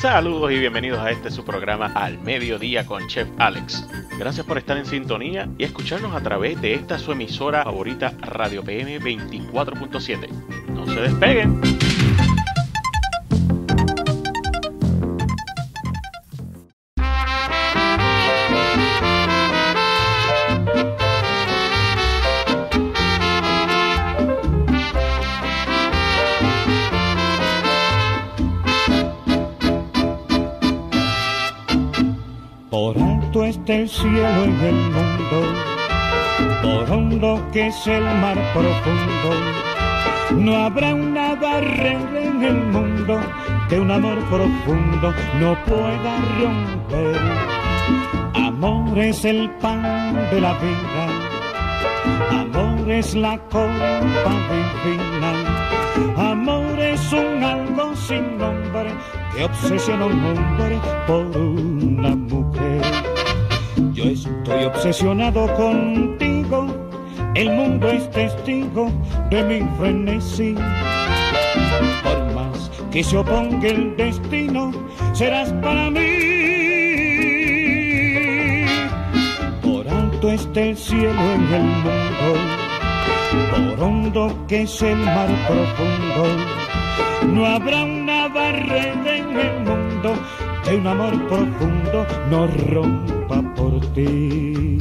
Saludos y bienvenidos a este su programa Al Mediodía con Chef Alex. Gracias por estar en sintonía y escucharnos a través de esta su emisora favorita Radio PM 24.7. No se despeguen. El cielo en el mundo, por hondo que es el mar profundo. No habrá una barrera en el mundo que un amor profundo no pueda romper. Amor es el pan de la vida, amor es la copa divina, amor es un algo sin nombre que obsesiona un hombre por una mujer. Yo estoy obsesionado contigo, el mundo es testigo de mi frenesí. Por más que se oponga el destino, serás para mí. Por alto está el cielo en el mundo, por hondo que es el mar profundo. No habrá una barrera en el mundo que un amor profundo no rompa por ti.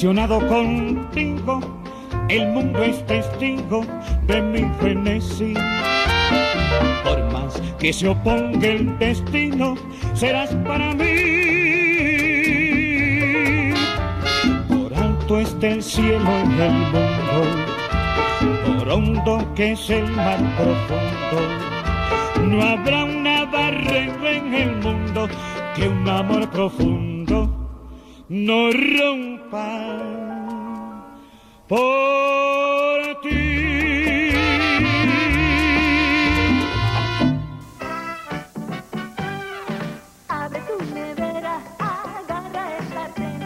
Obsesionado contigo, el mundo es testigo de mi frenesí. Por más que se oponga el destino, serás para mí. Por alto está el cielo en el mundo, por hondo que es el mar profundo. No habrá una barrera en el mundo que un amor profundo no rompa por ti. Abre tu nevera, agarra el sartén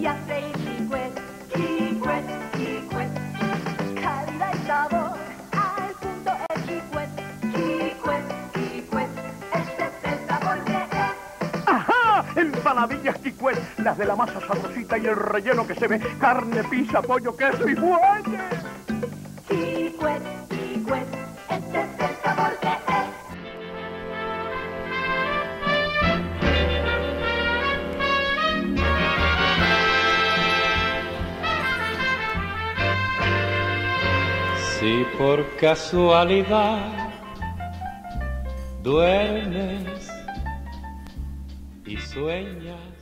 y hace chicuet, chicuet, chicuet. Calidad y sabor, al punto el chicuet, chicuet, chicuet. Este es el sabor que es. ¡Ajá! Empanadillas Las de la masa sabrosita y el relleno que se ve, carne, pizza, pollo, queso y fuelle. Chicuet, chicuet. Este es el sabor que es. Si por casualidad duermes y sueñas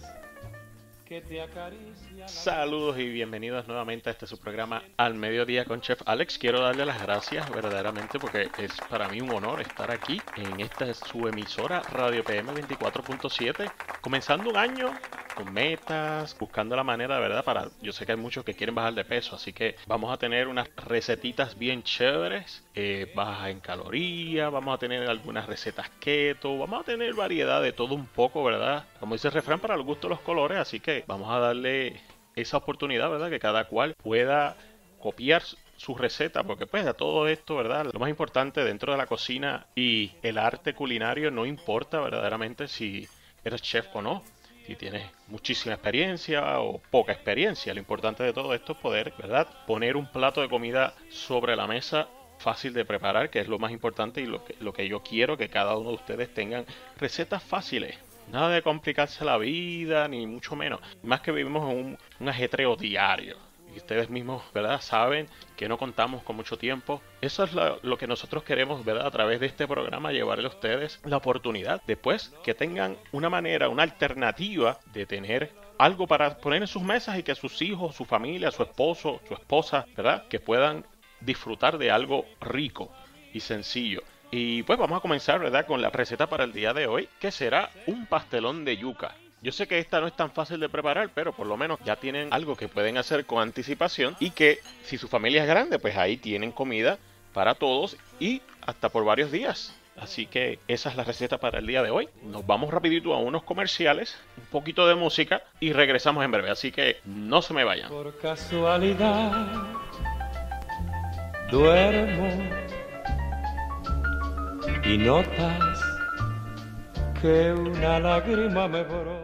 Saludos y bienvenidos nuevamente a este su programa Al Mediodía con Chef Alex. Quiero darle las gracias verdaderamente porque es para mí un honor estar aquí en esta su emisora Radio PM 24.7, comenzando un año con metas, buscando la manera de verdad para... Yo sé que hay muchos que quieren bajar de peso, así que vamos a tener unas recetitas bien chéveres, eh, bajas en calorías, vamos a tener algunas recetas keto, vamos a tener variedad de todo un poco, ¿verdad? Como dice el refrán, para el gusto de los colores, así que vamos a darle esa oportunidad, ¿verdad? Que cada cual pueda copiar su receta, porque pues de todo esto, ¿verdad? Lo más importante dentro de la cocina y el arte culinario no importa verdaderamente si eres chef o no, si tienes muchísima experiencia o poca experiencia. Lo importante de todo esto es poder, ¿verdad? Poner un plato de comida sobre la mesa fácil de preparar, que es lo más importante y lo que, lo que yo quiero que cada uno de ustedes tengan recetas fáciles. Nada de complicarse la vida, ni mucho menos. Más que vivimos en un, un ajetreo diario. Y ustedes mismos, ¿verdad? Saben que no contamos con mucho tiempo. Eso es lo, lo que nosotros queremos, ¿verdad? A través de este programa llevarle a ustedes la oportunidad. Después que tengan una manera, una alternativa de tener algo para poner en sus mesas y que sus hijos, su familia, su esposo, su esposa, ¿verdad? Que puedan disfrutar de algo rico y sencillo. Y pues vamos a comenzar, ¿verdad? Con la receta para el día de hoy, que será un pastelón de yuca. Yo sé que esta no es tan fácil de preparar, pero por lo menos ya tienen algo que pueden hacer con anticipación y que si su familia es grande, pues ahí tienen comida para todos y hasta por varios días. Así que esa es la receta para el día de hoy. Nos vamos rapidito a unos comerciales, un poquito de música y regresamos en breve. Así que no se me vayan. Por casualidad duermo y notas que una lágrima me.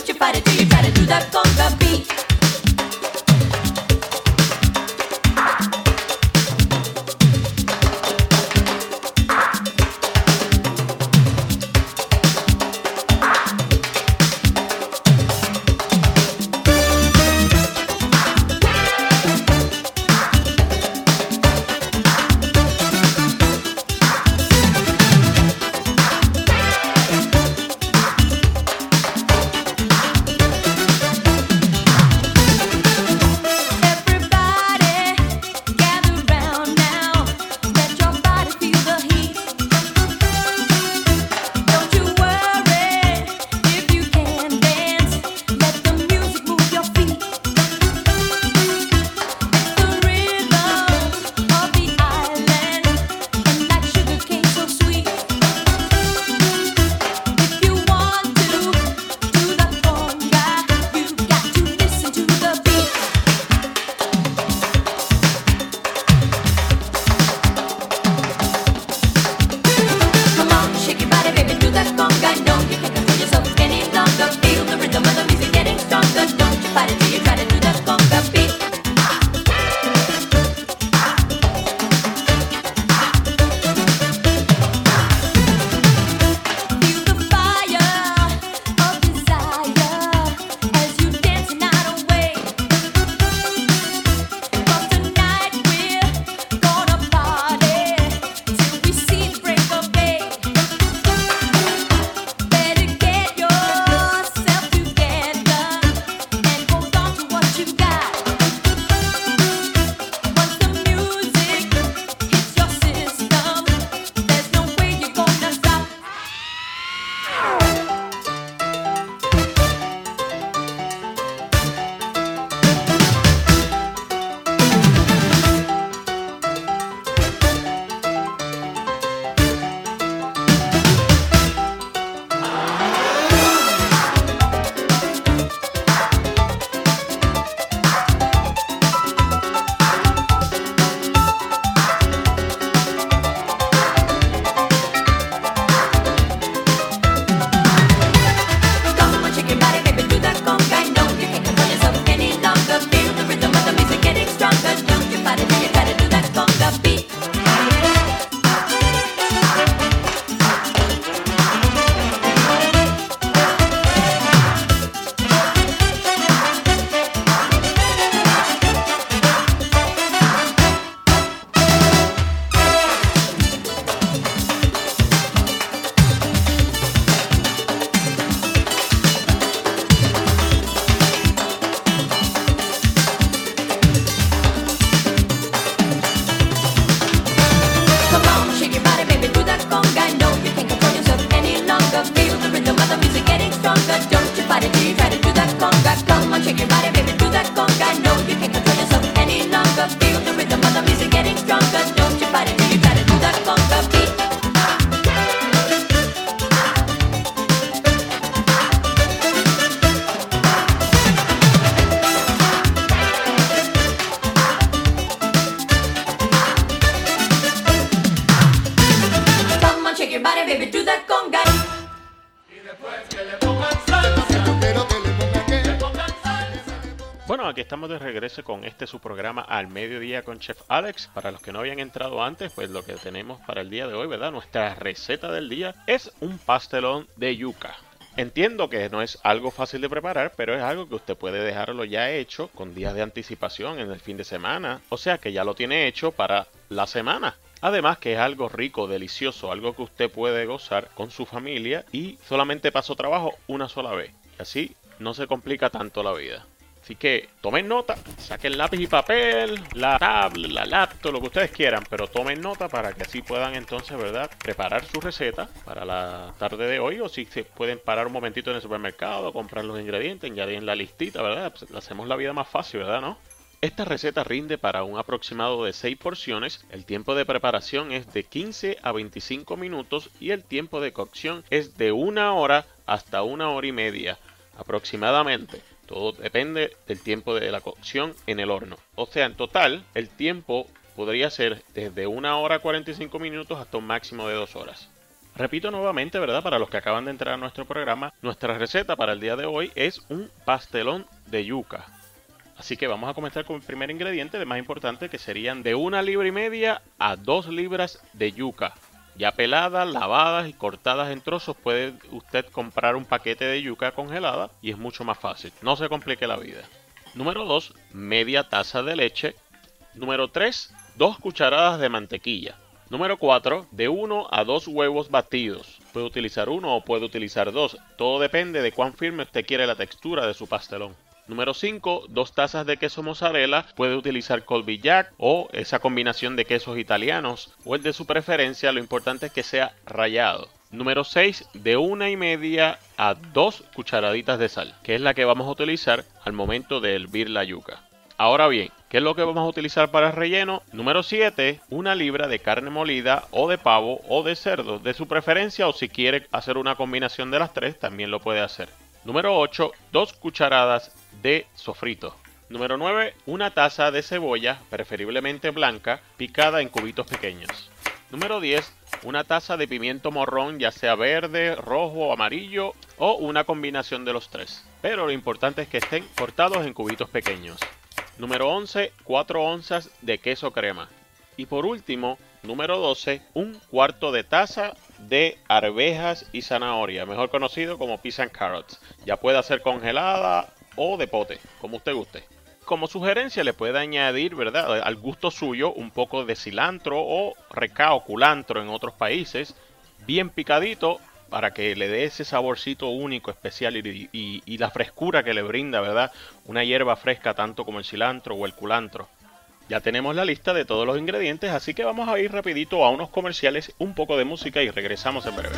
you fight su programa al mediodía con Chef Alex. Para los que no habían entrado antes, pues lo que tenemos para el día de hoy, ¿verdad? Nuestra receta del día es un pastelón de yuca. Entiendo que no es algo fácil de preparar, pero es algo que usted puede dejarlo ya hecho con días de anticipación en el fin de semana, o sea que ya lo tiene hecho para la semana. Además que es algo rico, delicioso, algo que usted puede gozar con su familia y solamente pasó trabajo una sola vez. Y así no se complica tanto la vida. Así que tomen nota, saquen lápiz y papel, la tablet, la laptop, lo que ustedes quieran, pero tomen nota para que así puedan entonces, ¿verdad? Preparar su receta para la tarde de hoy o si se pueden parar un momentito en el supermercado, comprar los ingredientes, ya en la listita, ¿verdad? Pues hacemos la vida más fácil, ¿verdad? ¿No? Esta receta rinde para un aproximado de 6 porciones, el tiempo de preparación es de 15 a 25 minutos y el tiempo de cocción es de una hora hasta una hora y media aproximadamente. Todo depende del tiempo de la cocción en el horno. O sea, en total, el tiempo podría ser desde una hora 45 minutos hasta un máximo de dos horas. Repito nuevamente, ¿verdad? Para los que acaban de entrar a nuestro programa, nuestra receta para el día de hoy es un pastelón de yuca. Así que vamos a comenzar con el primer ingrediente, el más importante, que serían de una libra y media a dos libras de yuca. Ya peladas, lavadas y cortadas en trozos, puede usted comprar un paquete de yuca congelada y es mucho más fácil. No se complique la vida. Número 2, media taza de leche. Número 3, 2 cucharadas de mantequilla. Número 4, de 1 a 2 huevos batidos. Puede utilizar uno o puede utilizar dos. Todo depende de cuán firme usted quiere la textura de su pastelón. Número 5, dos tazas de queso mozzarella. Puede utilizar Colby Jack o esa combinación de quesos italianos o el de su preferencia. Lo importante es que sea rallado. Número 6, de una y media a dos cucharaditas de sal, que es la que vamos a utilizar al momento de hervir la yuca. Ahora bien, ¿qué es lo que vamos a utilizar para el relleno? Número 7, una libra de carne molida o de pavo o de cerdo, de su preferencia o si quiere hacer una combinación de las tres, también lo puede hacer. Número 8, dos cucharadas de sofrito. Número 9, una taza de cebolla, preferiblemente blanca, picada en cubitos pequeños. Número 10, una taza de pimiento morrón, ya sea verde, rojo o amarillo, o una combinación de los tres. Pero lo importante es que estén cortados en cubitos pequeños. Número 11, 4 onzas de queso crema. Y por último, número 12, un cuarto de taza de arvejas y zanahoria, mejor conocido como peas and carrots. Ya puede ser congelada o de pote, como usted guste. Como sugerencia le puede añadir, ¿verdad? Al gusto suyo un poco de cilantro o recao, culantro en otros países, bien picadito para que le dé ese saborcito único, especial y, y- la frescura que le brinda, ¿verdad? Una hierba fresca tanto como el cilantro o el culantro. Ya tenemos la lista de todos los ingredientes, así que vamos a ir rapidito a unos comerciales, un poco de música y regresamos en breve.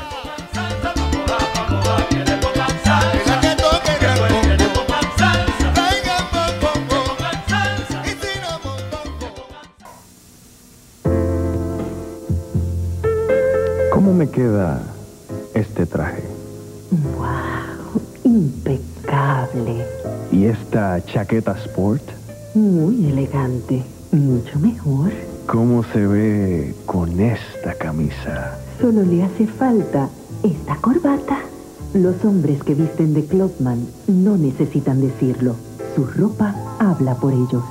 ¿Cómo me queda este traje? ¡Wow! Impecable. ¿Y esta chaqueta sport? Muy elegante. Mucho mejor. ¿Cómo se ve con esta camisa? Solo le hace falta esta corbata. Los hombres que visten de Clubman no necesitan decirlo. Su ropa habla por ellos.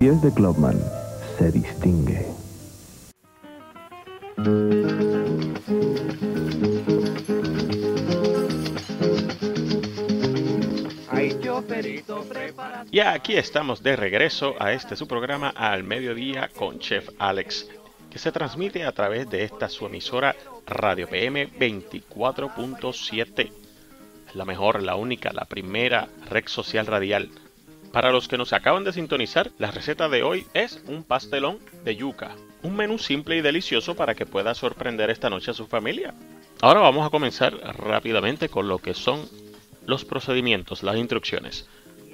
Si es de Clubman, se distingue. Y aquí estamos de regreso a este su programa al mediodía con Chef Alex, que se transmite a través de esta su emisora Radio PM 24.7. La mejor, la única, la primera red social radial. Para los que nos acaban de sintonizar, la receta de hoy es un pastelón de yuca. Un menú simple y delicioso para que pueda sorprender esta noche a su familia. Ahora vamos a comenzar rápidamente con lo que son los procedimientos, las instrucciones.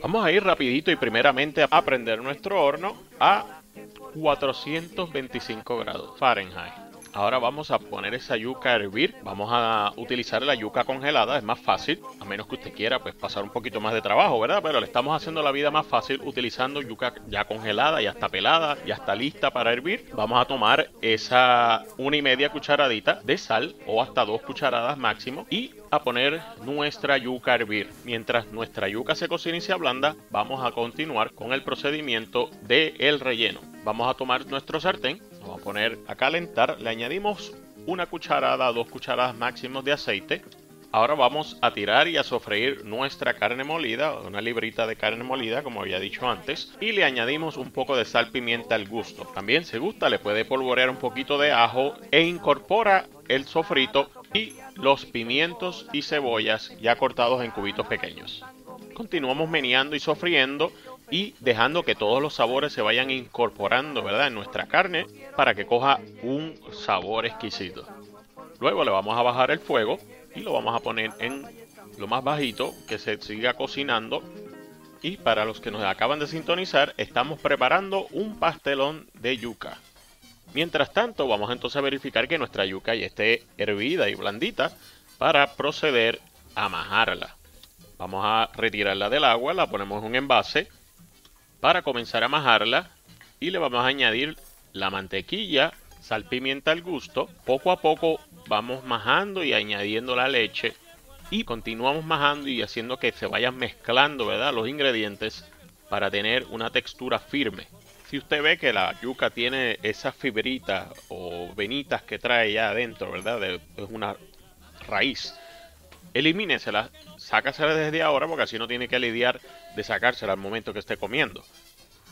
Vamos a ir rapidito y primeramente a prender nuestro horno a 425 grados Fahrenheit. Ahora vamos a poner esa yuca a hervir. Vamos a utilizar la yuca congelada, es más fácil, a menos que usted quiera pues pasar un poquito más de trabajo, ¿verdad? Pero le estamos haciendo la vida más fácil utilizando yuca ya congelada, ya está pelada, ya está lista para hervir. Vamos a tomar esa una y media cucharadita de sal o hasta dos cucharadas máximo y a poner nuestra yuca a hervir. Mientras nuestra yuca se cocina y se ablanda, vamos a continuar con el procedimiento del el relleno. Vamos a tomar nuestro sartén, poner a calentar, le añadimos una cucharada, dos cucharadas máximos de aceite. Ahora vamos a tirar y a sofreír nuestra carne molida, una librita de carne molida como había dicho antes, y le añadimos un poco de sal pimienta al gusto. También si gusta le puede polvorear un poquito de ajo e incorpora el sofrito y los pimientos y cebollas ya cortados en cubitos pequeños. Continuamos meneando y sofriendo y dejando que todos los sabores se vayan incorporando, ¿verdad? En nuestra carne para que coja un sabor exquisito. Luego le vamos a bajar el fuego y lo vamos a poner en lo más bajito que se siga cocinando. Y para los que nos acaban de sintonizar, estamos preparando un pastelón de yuca. Mientras tanto, vamos entonces a verificar que nuestra yuca ya esté hervida y blandita para proceder a majarla. Vamos a retirarla del agua, la ponemos en un envase para comenzar a majarla y le vamos a añadir la mantequilla, sal, pimienta al gusto. Poco a poco vamos majando y añadiendo la leche y continuamos majando y haciendo que se vayan mezclando, ¿verdad? Los ingredientes para tener una textura firme. Si usted ve que la yuca tiene esas fibritas o venitas que trae ya adentro, ¿verdad? Es una raíz. Elimínesela, sácasela desde ahora porque así no tiene que lidiar de sacársela al momento que esté comiendo.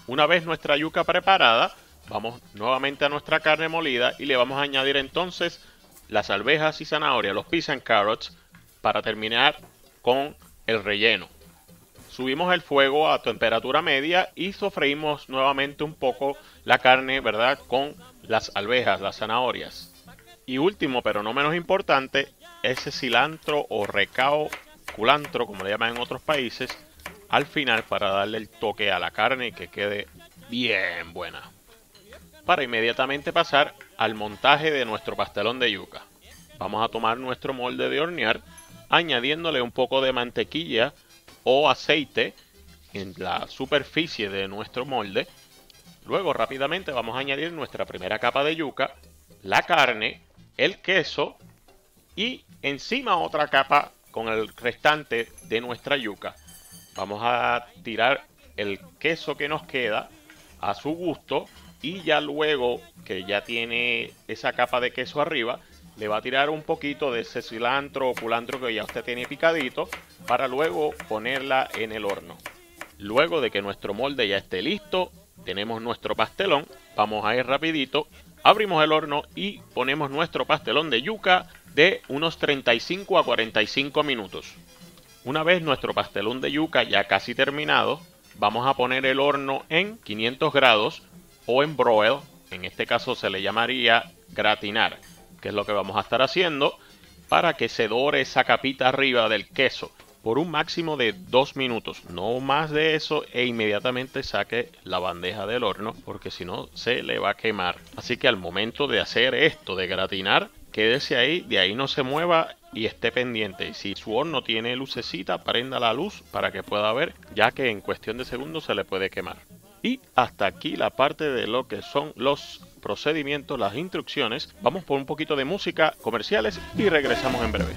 Una vez nuestra yuca preparada, vamos nuevamente a nuestra carne molida y le vamos a añadir entonces las alvejas y zanahorias, los peas and carrots, para terminar con el relleno. Subimos el fuego a temperatura media y sofreímos nuevamente un poco la carne, ¿verdad? Con las alvejas, las zanahorias. Y último, pero no menos importante, ese cilantro o recao culantro, como le llaman en otros países, al final para darle el toque a la carne y que quede bien buena. Para inmediatamente pasar al montaje de nuestro pastelón de yuca. Vamos a tomar nuestro molde de hornear, añadiéndole un poco de mantequilla o aceite en la superficie de nuestro molde. Luego rápidamente vamos a añadir nuestra primera capa de yuca, la carne, el queso y encima otra capa con el restante de nuestra yuca. Vamos a tirar el queso que nos queda a su gusto y ya luego que ya tiene esa capa de queso arriba, le va a tirar un poquito de ese cilantro o culantro que ya usted tiene picadito para luego ponerla en el horno. Luego de que nuestro molde ya esté listo, tenemos nuestro pastelón, vamos a ir rapidito, abrimos el horno y ponemos nuestro pastelón de yuca de unos 35 a 45 minutos. Una vez nuestro pastelón de yuca ya casi terminado, vamos a poner el horno en 500 grados o en broil, en este caso se le llamaría gratinar, que es lo que vamos a estar haciendo para que se dore esa capita arriba del queso por un máximo de 2 minutos, no más de eso e inmediatamente saque la bandeja del horno porque si no se le va a quemar. Así que al momento de hacer esto de gratinar, quédese ahí, de ahí no se mueva y esté pendiente. Si su horno tiene lucecita, prenda la luz para que pueda ver, ya que en cuestión de segundos se le puede quemar. Y hasta aquí la parte de lo que son los procedimientos, las instrucciones. Vamos por un poquito de música, comerciales y regresamos en breve.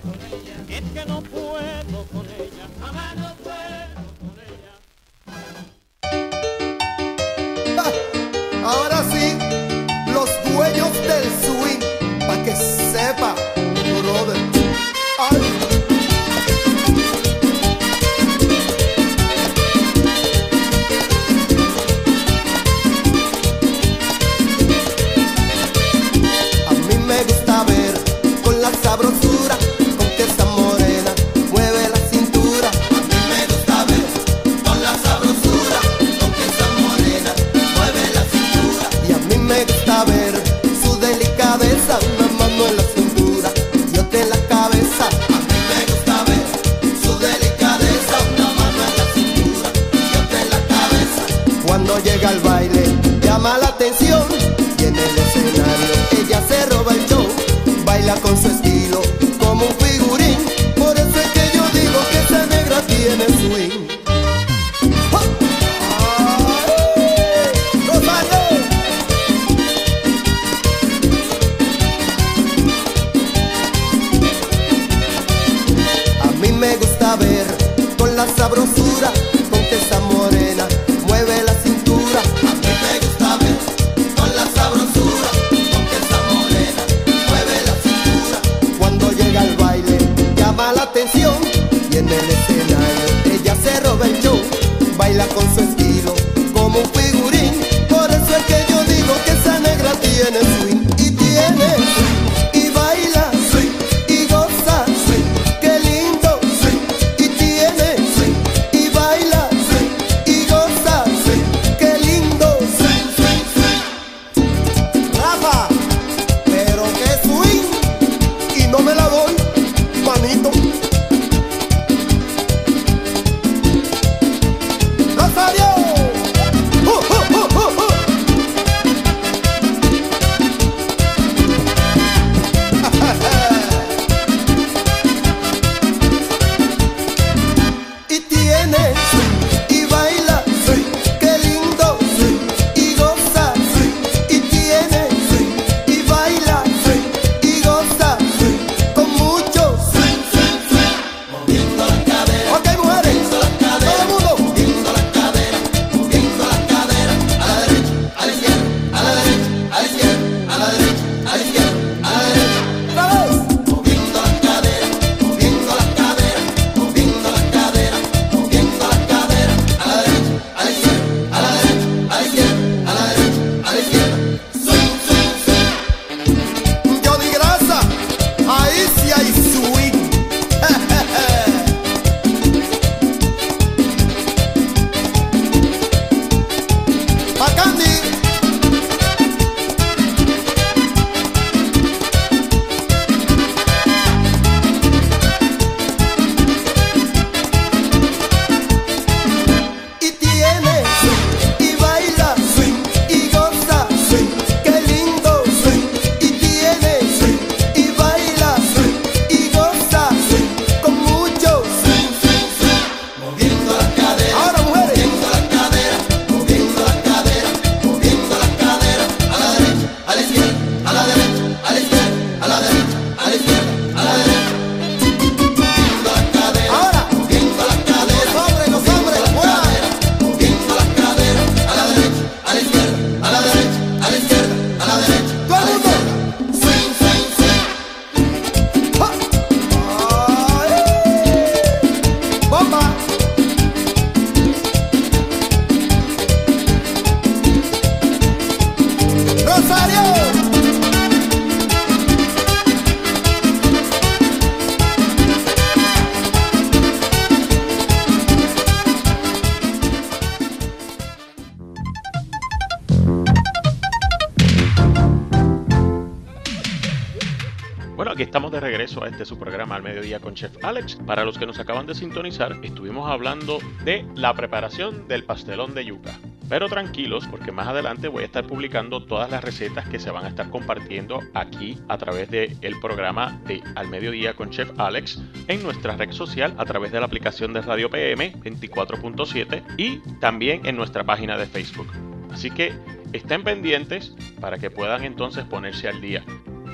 Regreso a este su programa al mediodía con Chef Alex. Para los que nos acaban de sintonizar, estuvimos hablando de la preparación del pastelón de yuca. Pero tranquilos, porque más adelante voy a estar publicando todas las recetas que se van a estar compartiendo aquí a través del programa de Al Mediodía con Chef Alex en nuestra red social a través de la aplicación de Radio PM 24.7 y también en nuestra página de Facebook. Así que estén pendientes para que puedan entonces ponerse al día.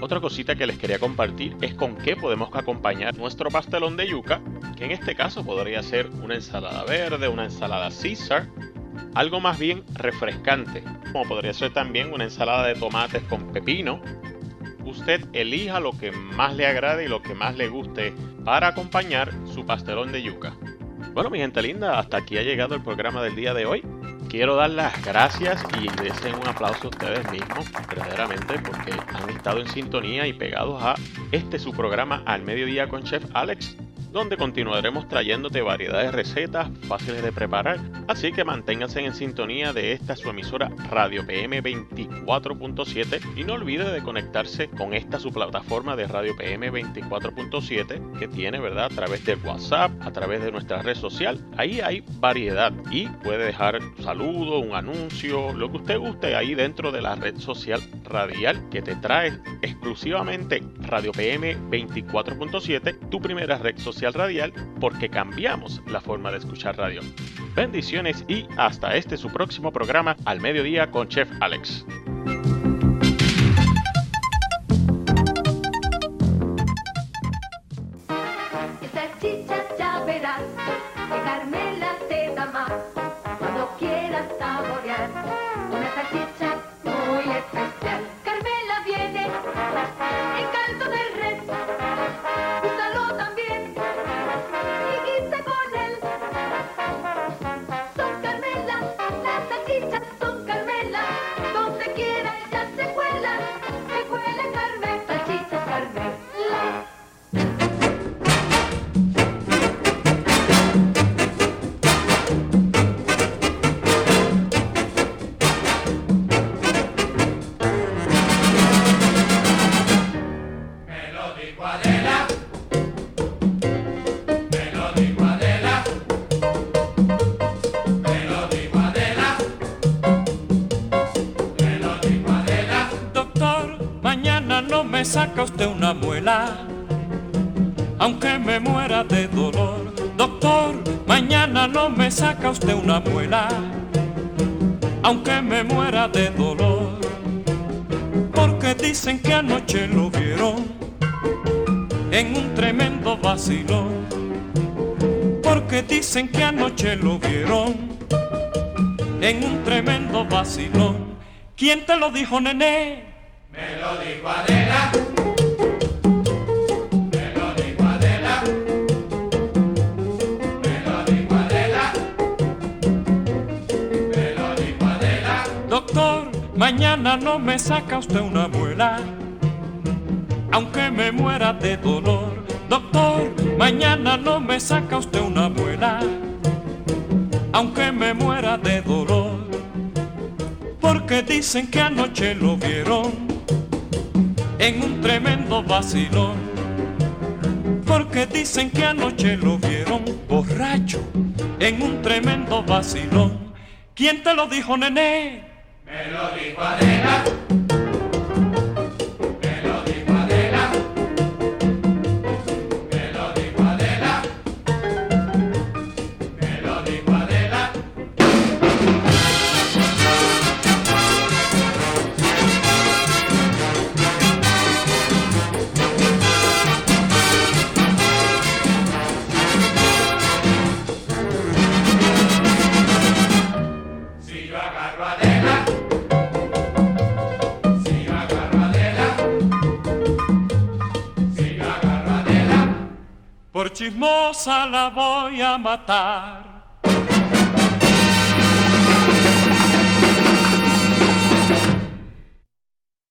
Otra cosita que les quería compartir es con qué podemos acompañar nuestro pastelón de yuca, que en este caso podría ser una ensalada verde, una ensalada Caesar, algo más bien refrescante, como podría ser también una ensalada de tomates con pepino. Usted elija lo que más le agrade y lo que más le guste para acompañar su pastelón de yuca. Bueno, mi gente linda, hasta aquí ha llegado el programa del día de hoy. Quiero dar las gracias y deseen un aplauso a ustedes mismos, verdaderamente, porque han estado en sintonía y pegados a este su programa al mediodía con Chef Alex. Donde continuaremos trayéndote variedad de recetas fáciles de preparar, así que manténganse en sintonía de esta su emisora Radio PM 24.7 y no olvide de conectarse con esta su plataforma de Radio PM 24.7 que tiene, ¿verdad? A través de WhatsApp, a través de nuestra red social, ahí hay variedad y puede dejar un saludo, un anuncio, lo que usted guste ahí dentro de la red social radial que te trae exclusivamente Radio PM 24.7, tu primera red social radial, porque cambiamos la forma de escuchar radio. Bendiciones y hasta este su próximo programa al mediodía con Chef Alex. Lo vieron en un tremendo vacilón. Porque dicen que anoche lo vieron en un tremendo vacilón. ¿Quién te lo dijo, nené? Doctor, mañana no me saca usted una muela, aunque me muera de dolor. Doctor, mañana no me saca usted una muela, aunque me muera de dolor. Porque dicen que anoche lo vieron en un tremendo vacilón. Porque dicen que anoche lo vieron borracho en un tremendo vacilón. ¿Quién te lo dijo, nené? Por chismosa la voy a matar.